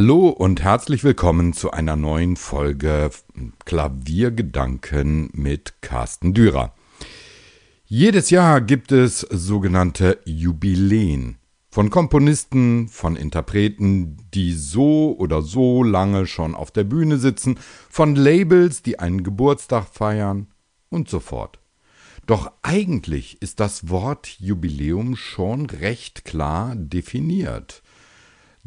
Hallo und herzlich willkommen zu einer neuen Folge Klaviergedanken mit Carsten Dürer. Jedes Jahr gibt es sogenannte Jubiläen von Komponisten, von Interpreten, die so oder so lange schon auf der Bühne sitzen, von Labels, die einen Geburtstag feiern und so fort. Doch eigentlich ist das Wort Jubiläum schon recht klar definiert.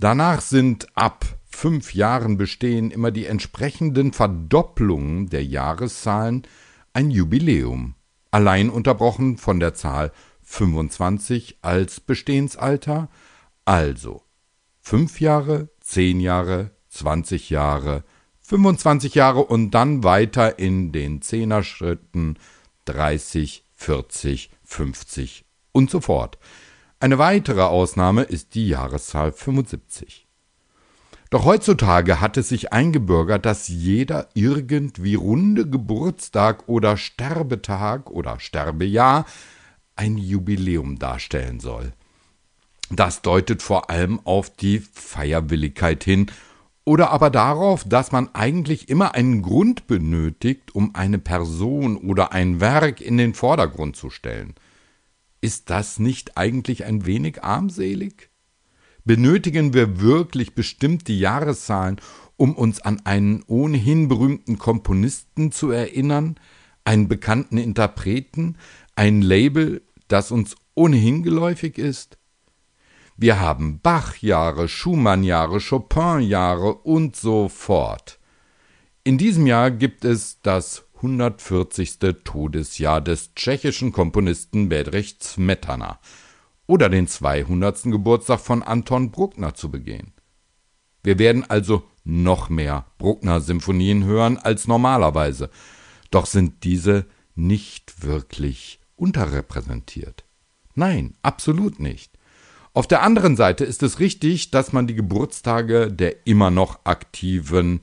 Danach sind ab fünf Jahren Bestehen immer die entsprechenden Verdopplungen der Jahreszahlen ein Jubiläum, allein unterbrochen von der Zahl 25 als Bestehensalter, also fünf Jahre, zehn Jahre, 20 Jahre, 25 Jahre und dann weiter in den Zehnerschritten 30, 40, 50 und so fort. Eine weitere Ausnahme ist die Jahreszahl 75. Doch heutzutage hat es sich eingebürgert, dass jeder irgendwie runde Geburtstag oder Sterbetag oder Sterbejahr ein Jubiläum darstellen soll. Das deutet vor allem auf die Feierwilligkeit hin oder aber darauf, dass man eigentlich immer einen Grund benötigt, um eine Person oder ein Werk in den Vordergrund zu stellen. Ist das nicht eigentlich ein wenig armselig? Benötigen wir wirklich bestimmte Jahreszahlen, um uns an einen ohnehin berühmten Komponisten zu erinnern, einen bekannten Interpreten, ein Label, das uns ohnehin geläufig ist? Wir haben Bach-Jahre, Schumann-Jahre, Chopin-Jahre und so fort. In diesem Jahr gibt es das 140. Todesjahr des tschechischen Komponisten Bedřich Smetana oder den 200. Geburtstag von Anton Bruckner zu begehen. Wir werden also noch mehr Bruckner-Symphonien hören als normalerweise, doch sind diese nicht wirklich unterrepräsentiert. Nein, absolut nicht. Auf der anderen Seite ist es richtig, dass man die Geburtstage der immer noch aktiven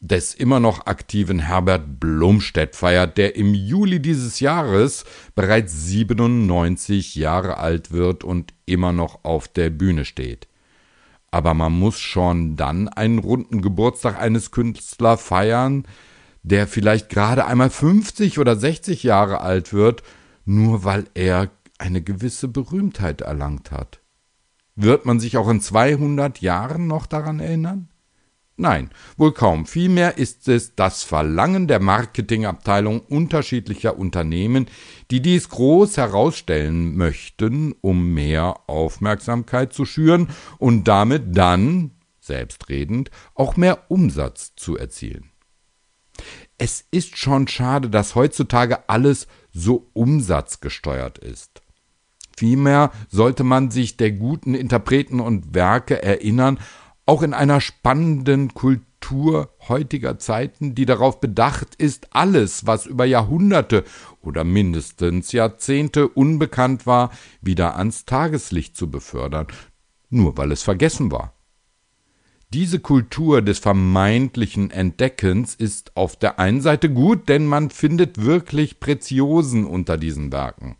des immer noch aktiven Herbert Blomstedt feiert, der im Juli dieses Jahres bereits 97 Jahre alt wird und immer noch auf der Bühne steht. Aber man muss schon dann einen runden Geburtstag eines Künstlers feiern, der vielleicht gerade einmal 50 oder 60 Jahre alt wird, nur weil er eine gewisse Berühmtheit erlangt hat. Wird man sich auch in 200 Jahren noch daran erinnern? Nein, wohl kaum. Vielmehr ist es das Verlangen der Marketingabteilung unterschiedlicher Unternehmen, die dies groß herausstellen möchten, um mehr Aufmerksamkeit zu schüren und damit dann, selbstredend, auch mehr Umsatz zu erzielen. Es ist schon schade, dass heutzutage alles so umsatzgesteuert ist. Vielmehr sollte man sich der guten Interpreten und Werke erinnern, auch in einer spannenden Kultur heutiger Zeiten, die darauf bedacht ist, alles, was über Jahrhunderte oder mindestens Jahrzehnte unbekannt war, wieder ans Tageslicht zu befördern, nur weil es vergessen war. Diese Kultur des vermeintlichen Entdeckens ist auf der einen Seite gut, denn man findet wirklich Preziosen unter diesen Werken.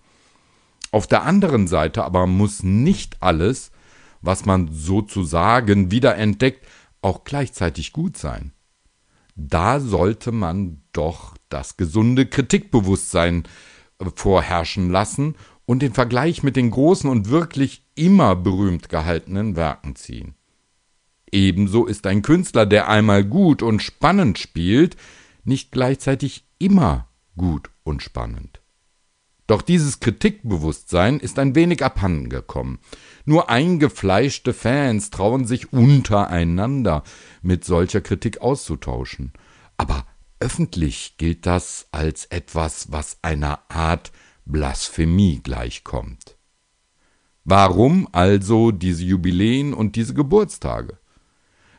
Auf der anderen Seite aber muss nicht alles, was man sozusagen wiederentdeckt, auch gleichzeitig gut sein. Da sollte man doch das gesunde Kritikbewusstsein äh, vorherrschen lassen und den Vergleich mit den großen und wirklich immer berühmt gehaltenen Werken ziehen. Ebenso ist ein Künstler, der einmal gut und spannend spielt, nicht gleichzeitig immer gut und spannend. Doch dieses Kritikbewusstsein ist ein wenig abhandengekommen. Nur eingefleischte Fans trauen sich untereinander mit solcher Kritik auszutauschen. Aber öffentlich gilt das als etwas, was einer Art Blasphemie gleichkommt. Warum also diese Jubiläen und diese Geburtstage?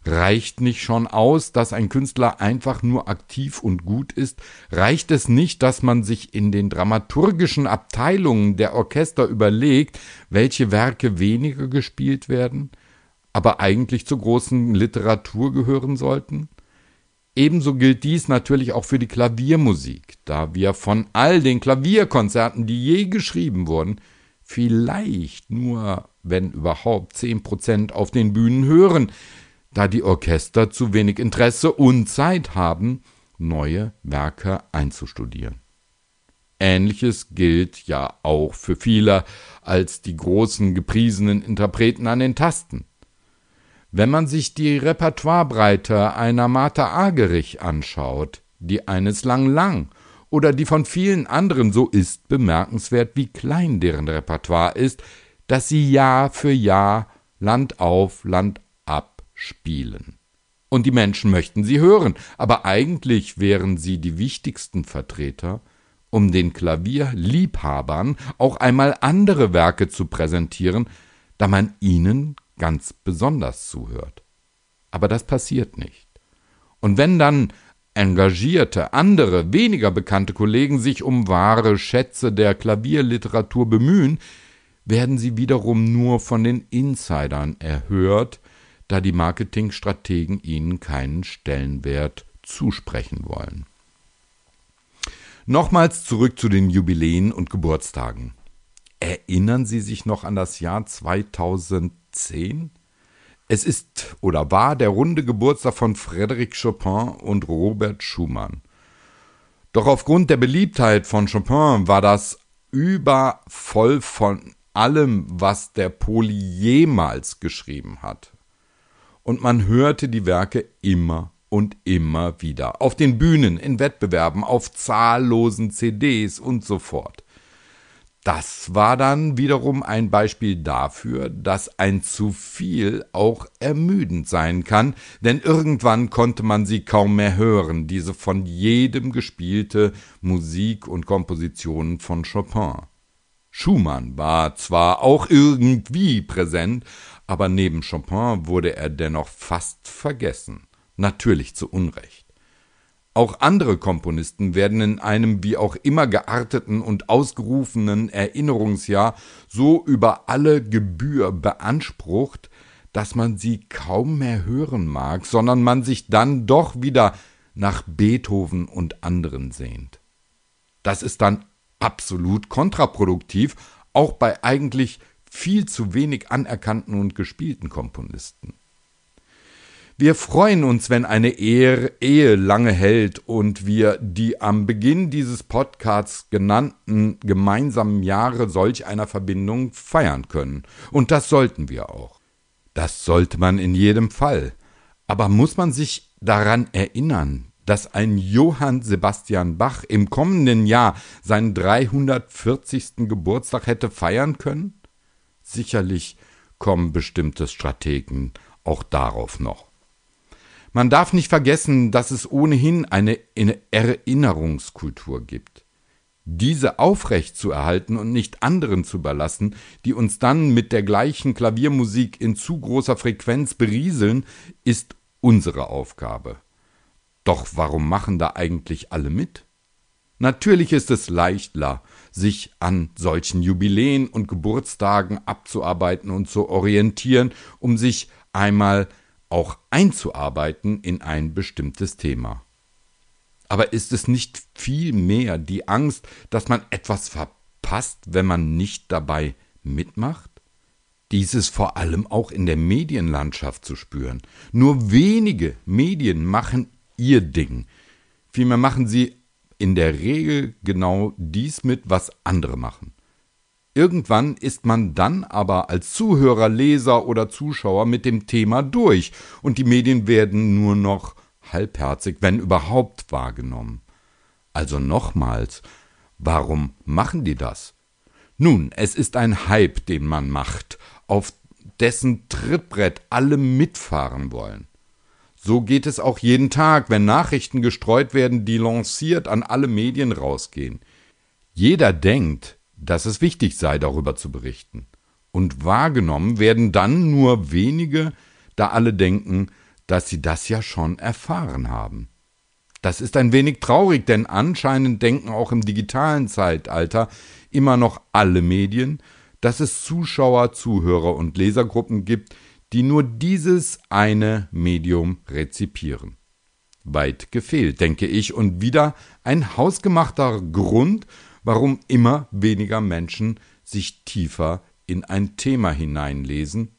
Reicht nicht schon aus, dass ein Künstler einfach nur aktiv und gut ist? Reicht es nicht, dass man sich in den dramaturgischen Abteilungen der Orchester überlegt, welche Werke weniger gespielt werden, aber eigentlich zur großen Literatur gehören sollten? Ebenso gilt dies natürlich auch für die Klaviermusik, da wir von all den Klavierkonzerten, die je geschrieben wurden, vielleicht nur, wenn überhaupt, zehn Prozent auf den Bühnen hören, da die Orchester zu wenig Interesse und Zeit haben, neue Werke einzustudieren. Ähnliches gilt ja auch für viele als die großen gepriesenen Interpreten an den Tasten. Wenn man sich die Repertoirebreite einer Martha Agerich anschaut, die eines Lang Lang oder die von vielen anderen, so ist bemerkenswert, wie klein deren Repertoire ist, dass sie Jahr für Jahr Land auf, Land ab spielen. Und die Menschen möchten sie hören, aber eigentlich wären sie die wichtigsten Vertreter, um den Klavierliebhabern auch einmal andere Werke zu präsentieren, da man ihnen ganz besonders zuhört. Aber das passiert nicht. Und wenn dann engagierte, andere, weniger bekannte Kollegen sich um wahre Schätze der Klavierliteratur bemühen, werden sie wiederum nur von den Insidern erhört, da die Marketingstrategen ihnen keinen Stellenwert zusprechen wollen. Nochmals zurück zu den Jubiläen und Geburtstagen. Erinnern Sie sich noch an das Jahr 2010? Es ist oder war der runde Geburtstag von Frédéric Chopin und Robert Schumann. Doch aufgrund der Beliebtheit von Chopin war das übervoll von allem, was der Poli jemals geschrieben hat. Und man hörte die Werke immer und immer wieder. Auf den Bühnen, in Wettbewerben, auf zahllosen CDs und so fort. Das war dann wiederum ein Beispiel dafür, dass ein zu viel auch ermüdend sein kann, denn irgendwann konnte man sie kaum mehr hören, diese von jedem gespielte Musik und Kompositionen von Chopin. Schumann war zwar auch irgendwie präsent, aber neben Chopin wurde er dennoch fast vergessen, natürlich zu Unrecht. Auch andere Komponisten werden in einem wie auch immer gearteten und ausgerufenen Erinnerungsjahr so über alle Gebühr beansprucht, dass man sie kaum mehr hören mag, sondern man sich dann doch wieder nach Beethoven und anderen sehnt. Das ist dann absolut kontraproduktiv, auch bei eigentlich viel zu wenig anerkannten und gespielten Komponisten. Wir freuen uns, wenn eine Ehe, Ehe lange hält und wir die am Beginn dieses Podcasts genannten gemeinsamen Jahre solch einer Verbindung feiern können. Und das sollten wir auch. Das sollte man in jedem Fall. Aber muss man sich daran erinnern, dass ein Johann Sebastian Bach im kommenden Jahr seinen 340. Geburtstag hätte feiern können? Sicherlich kommen bestimmte Strategen auch darauf noch. Man darf nicht vergessen, dass es ohnehin eine Erinnerungskultur gibt. Diese aufrecht zu erhalten und nicht anderen zu überlassen, die uns dann mit der gleichen Klaviermusik in zu großer Frequenz berieseln, ist unsere Aufgabe. Doch warum machen da eigentlich alle mit? Natürlich ist es leichtler, sich an solchen Jubiläen und Geburtstagen abzuarbeiten und zu orientieren, um sich einmal auch einzuarbeiten in ein bestimmtes Thema. Aber ist es nicht vielmehr die Angst, dass man etwas verpasst, wenn man nicht dabei mitmacht? Dies ist vor allem auch in der Medienlandschaft zu spüren. Nur wenige Medien machen ihr Ding. Vielmehr machen sie in der Regel genau dies mit, was andere machen. Irgendwann ist man dann aber als Zuhörer, Leser oder Zuschauer mit dem Thema durch und die Medien werden nur noch halbherzig, wenn überhaupt, wahrgenommen. Also nochmals, warum machen die das? Nun, es ist ein Hype, den man macht, auf dessen Trittbrett alle mitfahren wollen. So geht es auch jeden Tag, wenn Nachrichten gestreut werden, die lanciert an alle Medien rausgehen. Jeder denkt, dass es wichtig sei, darüber zu berichten. Und wahrgenommen werden dann nur wenige, da alle denken, dass sie das ja schon erfahren haben. Das ist ein wenig traurig, denn anscheinend denken auch im digitalen Zeitalter immer noch alle Medien, dass es Zuschauer, Zuhörer und Lesergruppen gibt, die nur dieses eine Medium rezipieren. Weit gefehlt, denke ich, und wieder ein hausgemachter Grund, warum immer weniger Menschen sich tiefer in ein Thema hineinlesen,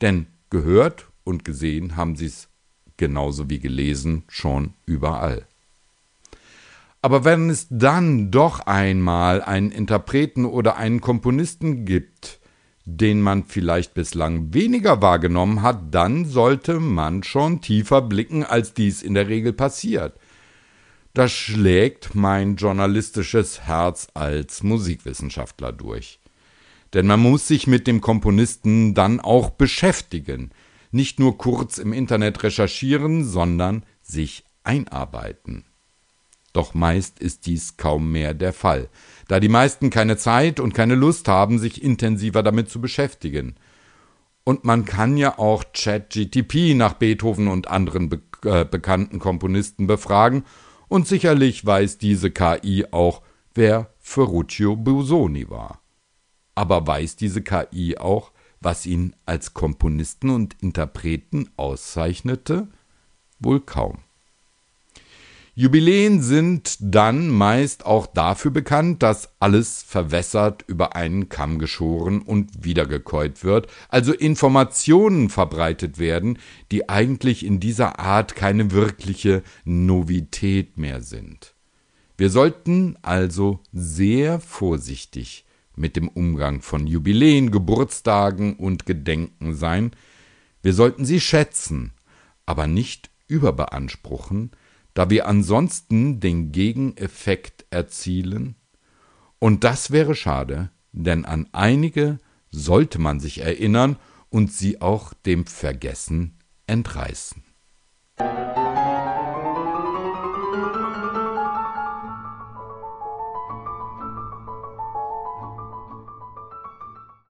denn gehört und gesehen haben sie es genauso wie gelesen schon überall. Aber wenn es dann doch einmal einen Interpreten oder einen Komponisten gibt, den man vielleicht bislang weniger wahrgenommen hat, dann sollte man schon tiefer blicken, als dies in der Regel passiert. Das schlägt mein journalistisches Herz als Musikwissenschaftler durch. Denn man muss sich mit dem Komponisten dann auch beschäftigen, nicht nur kurz im Internet recherchieren, sondern sich einarbeiten. Doch meist ist dies kaum mehr der Fall, da die meisten keine Zeit und keine Lust haben, sich intensiver damit zu beschäftigen. Und man kann ja auch ChatGTP nach Beethoven und anderen be äh, bekannten Komponisten befragen, und sicherlich weiß diese KI auch, wer Ferruccio Busoni war. Aber weiß diese KI auch, was ihn als Komponisten und Interpreten auszeichnete? Wohl kaum. Jubiläen sind dann meist auch dafür bekannt, dass alles verwässert über einen Kamm geschoren und wiedergekäut wird, also Informationen verbreitet werden, die eigentlich in dieser Art keine wirkliche Novität mehr sind. Wir sollten also sehr vorsichtig mit dem Umgang von Jubiläen, Geburtstagen und Gedenken sein. Wir sollten sie schätzen, aber nicht überbeanspruchen, da wir ansonsten den Gegeneffekt erzielen? Und das wäre schade, denn an einige sollte man sich erinnern und sie auch dem Vergessen entreißen.